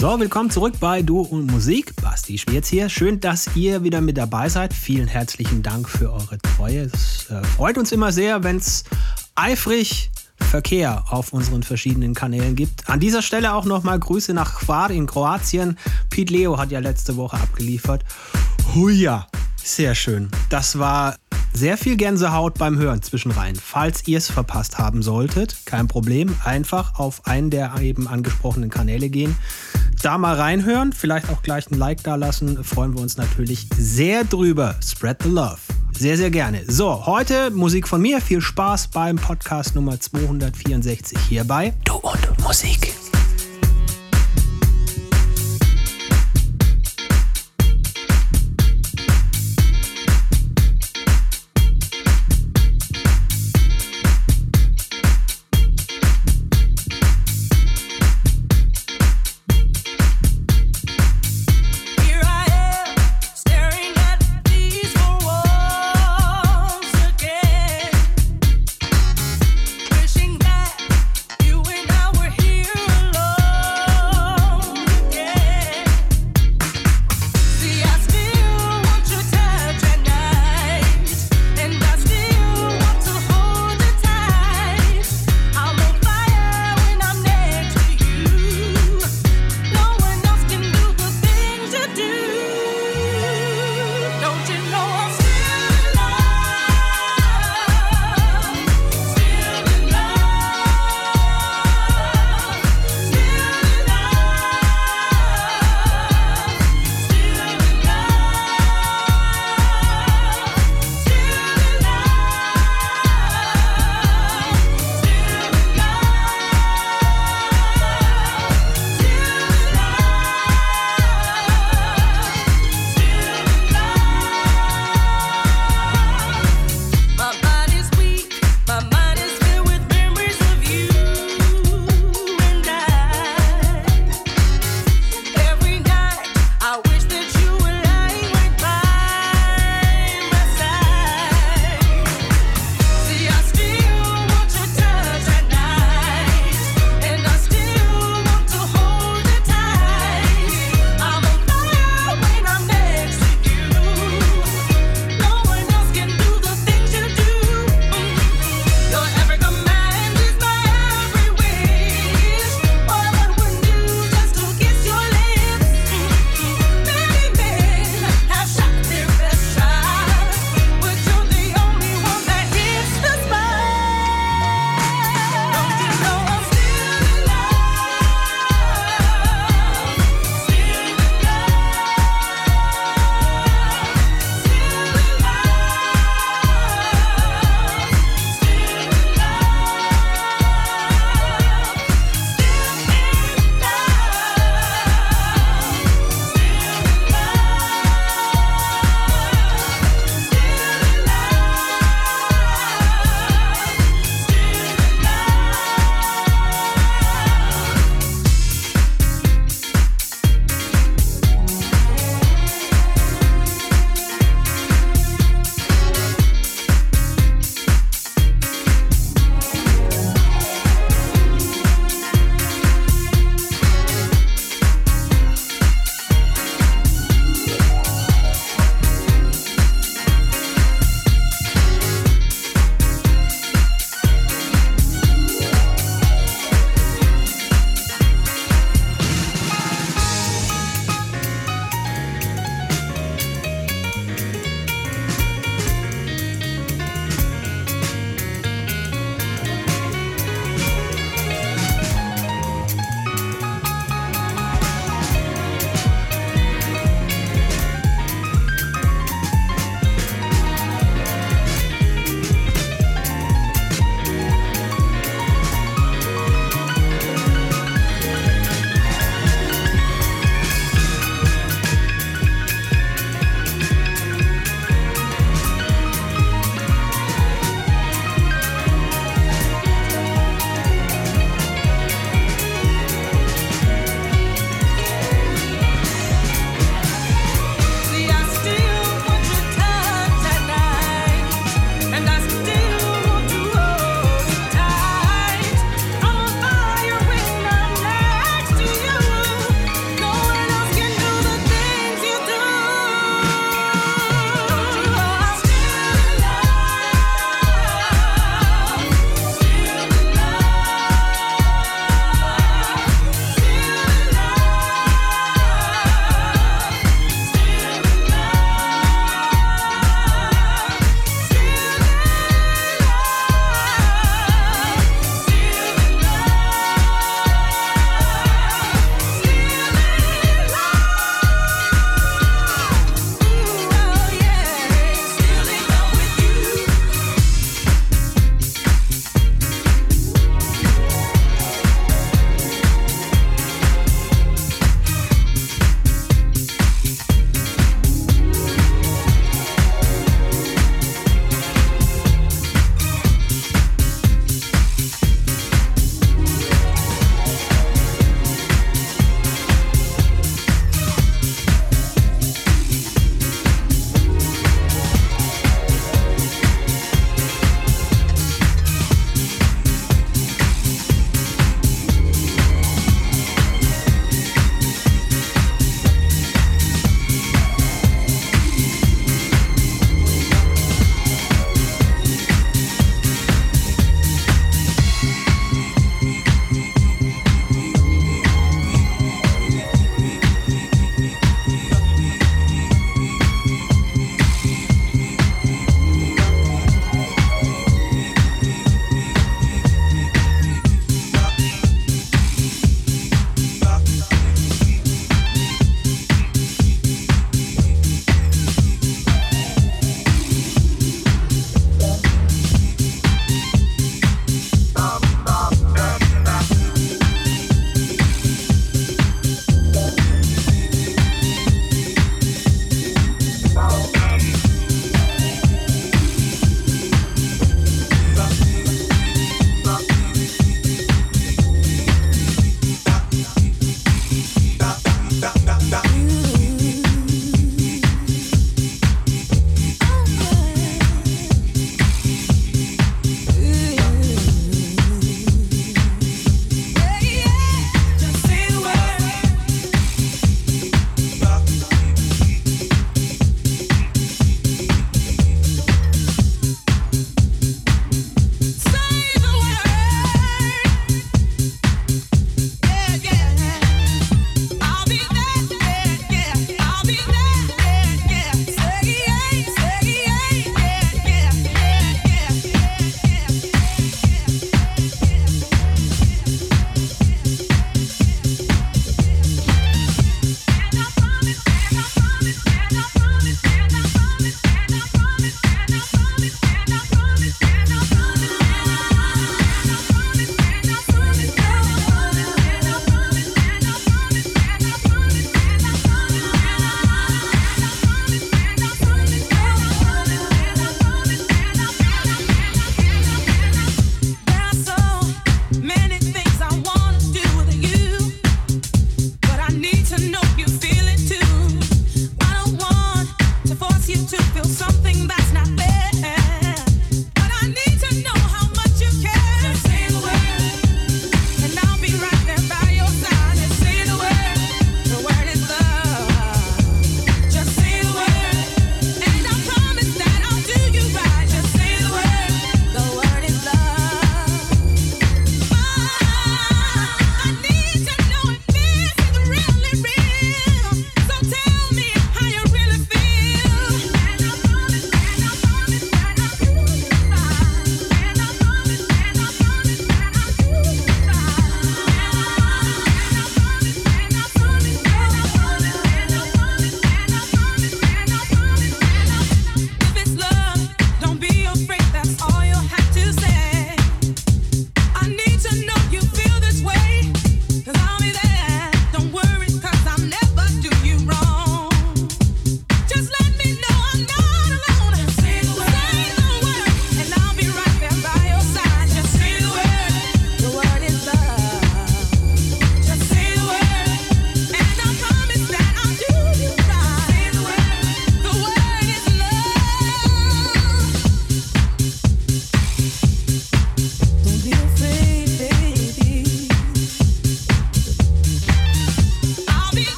So, willkommen zurück bei Du und Musik. Basti Schwierz hier. Schön, dass ihr wieder mit dabei seid. Vielen herzlichen Dank für eure Treue. Es äh, freut uns immer sehr, wenn es eifrig Verkehr auf unseren verschiedenen Kanälen gibt. An dieser Stelle auch nochmal Grüße nach Hvar in Kroatien. Pete Leo hat ja letzte Woche abgeliefert. Huja, sehr schön. Das war sehr viel Gänsehaut beim Hören zwischenrein. Falls ihr es verpasst haben solltet, kein Problem. Einfach auf einen der eben angesprochenen Kanäle gehen. Da mal reinhören, vielleicht auch gleich ein Like da lassen. Freuen wir uns natürlich sehr drüber. Spread the love. Sehr, sehr gerne. So, heute Musik von mir. Viel Spaß beim Podcast Nummer 264 hierbei. Du und Musik.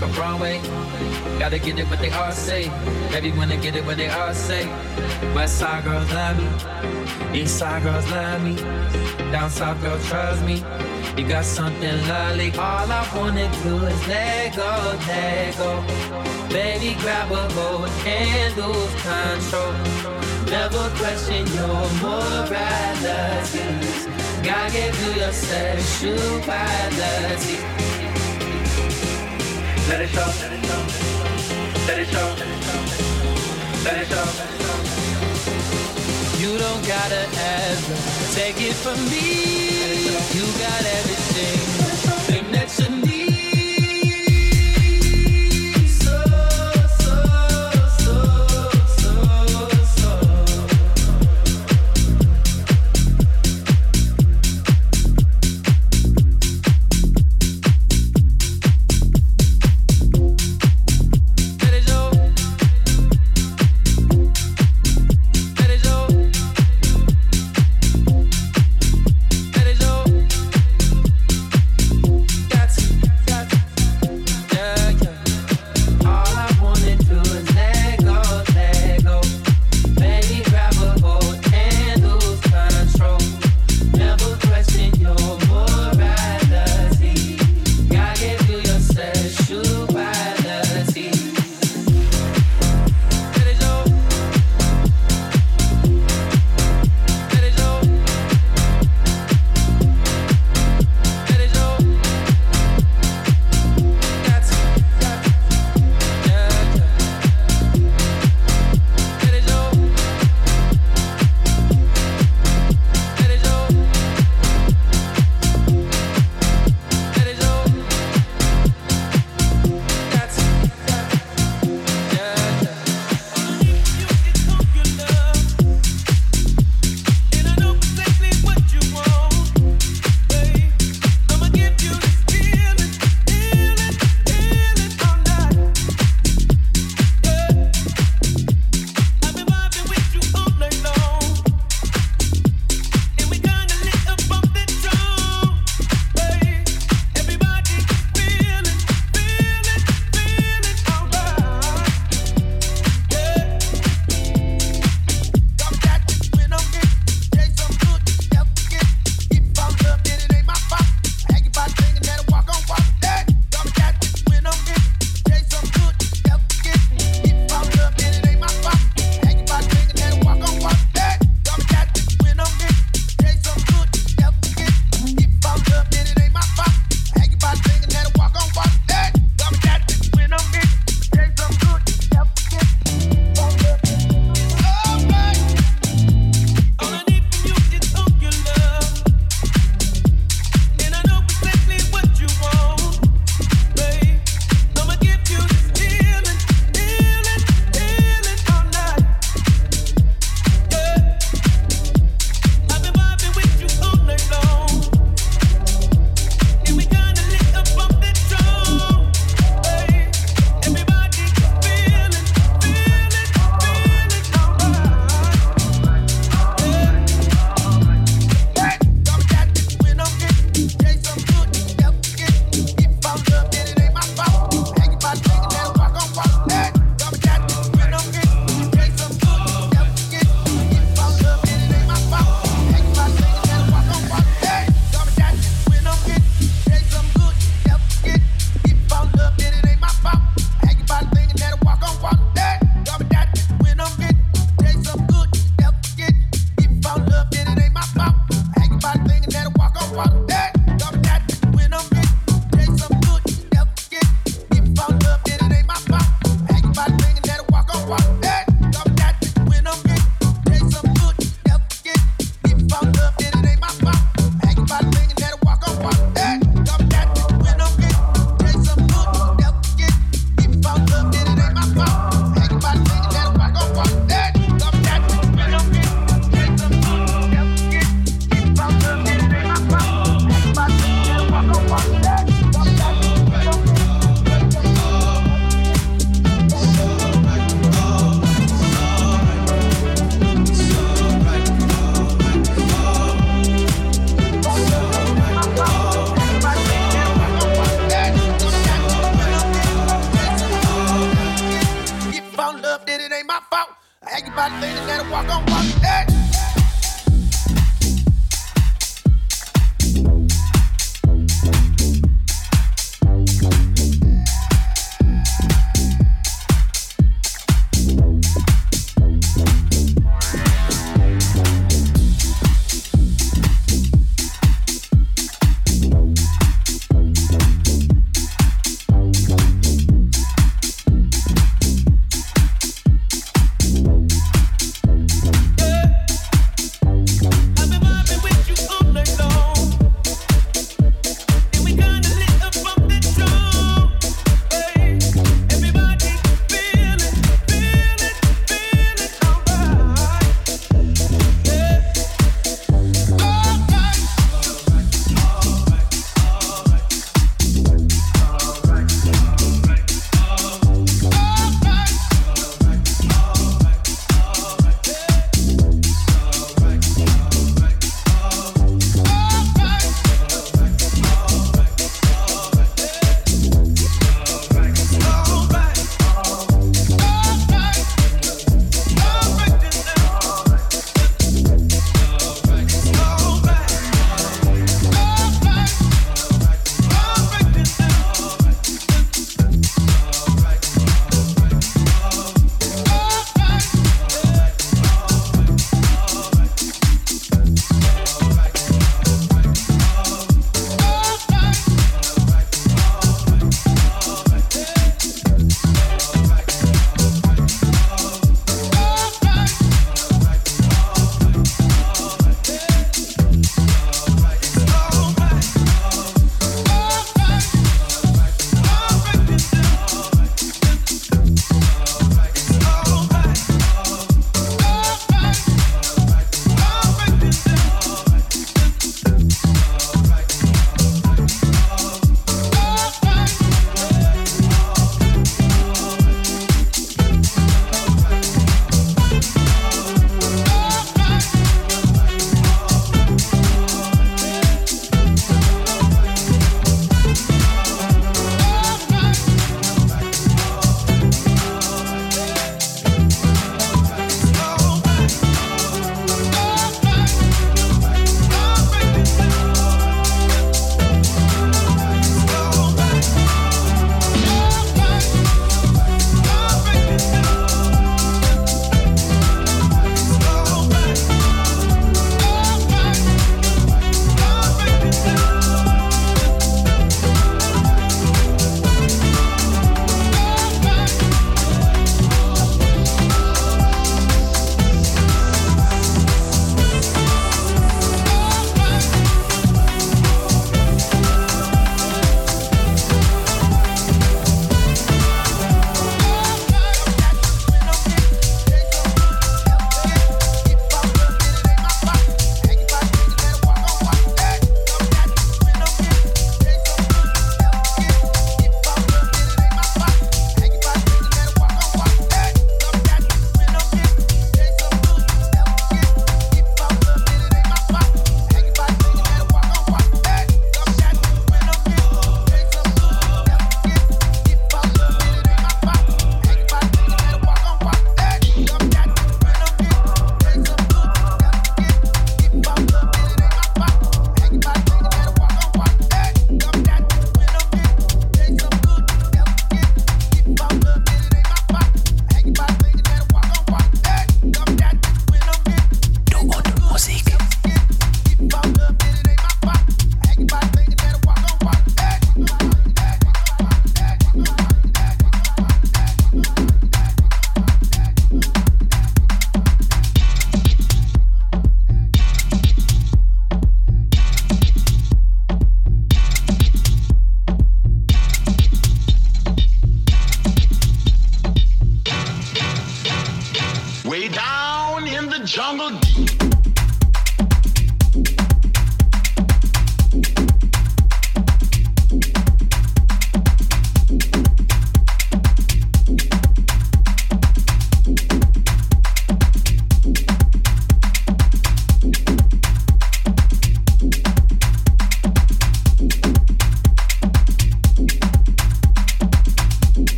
Like a Broadway. Gotta get it what they all say. Everyone to get it what they all say. West side girls love me. East side girls love me. Down south girls trust me. You got something lovely. All I wanna do is let go, let go. Baby, grab a hold and lose control. Never question your moralities. God gave you your sexuality. Let it show. Let it show. Let it show. You don't gotta ever take it from me. You got everything that you need.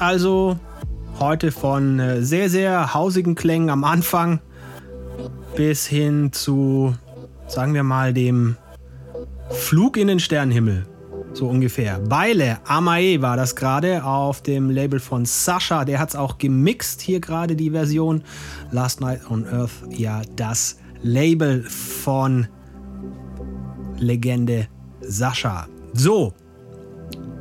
Also heute von äh, sehr, sehr hausigen Klängen am Anfang bis hin zu, sagen wir mal, dem Flug in den Sternenhimmel. so ungefähr. Beile, Amae war das gerade auf dem Label von Sascha. Der hat es auch gemixt hier gerade, die Version. Last Night on Earth, ja, das Label von Legende Sascha. So,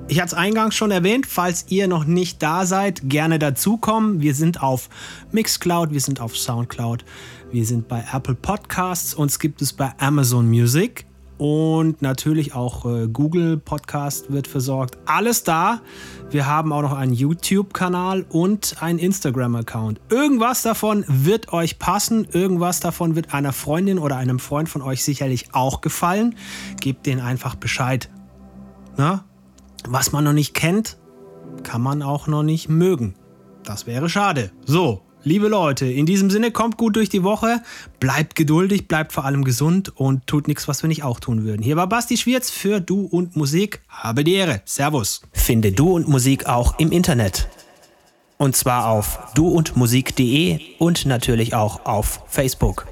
ich hatte es eingangs schon erwähnt, falls ihr noch nicht da seid, gerne dazukommen. Wir sind auf Mixcloud, wir sind auf Soundcloud, wir sind bei Apple Podcasts, uns gibt es bei Amazon Music und natürlich auch äh, Google Podcast wird versorgt. Alles da. Wir haben auch noch einen YouTube-Kanal und einen Instagram-Account. Irgendwas davon wird euch passen. Irgendwas davon wird einer Freundin oder einem Freund von euch sicherlich auch gefallen. Gebt denen einfach Bescheid. Na? Was man noch nicht kennt, kann man auch noch nicht mögen. Das wäre schade. So, liebe Leute, in diesem Sinne kommt gut durch die Woche, bleibt geduldig, bleibt vor allem gesund und tut nichts, was wir nicht auch tun würden. Hier war Basti Schwierz für Du und Musik. Habe die Ehre. Servus. Finde Du und Musik auch im Internet. Und zwar auf duundmusik.de und natürlich auch auf Facebook.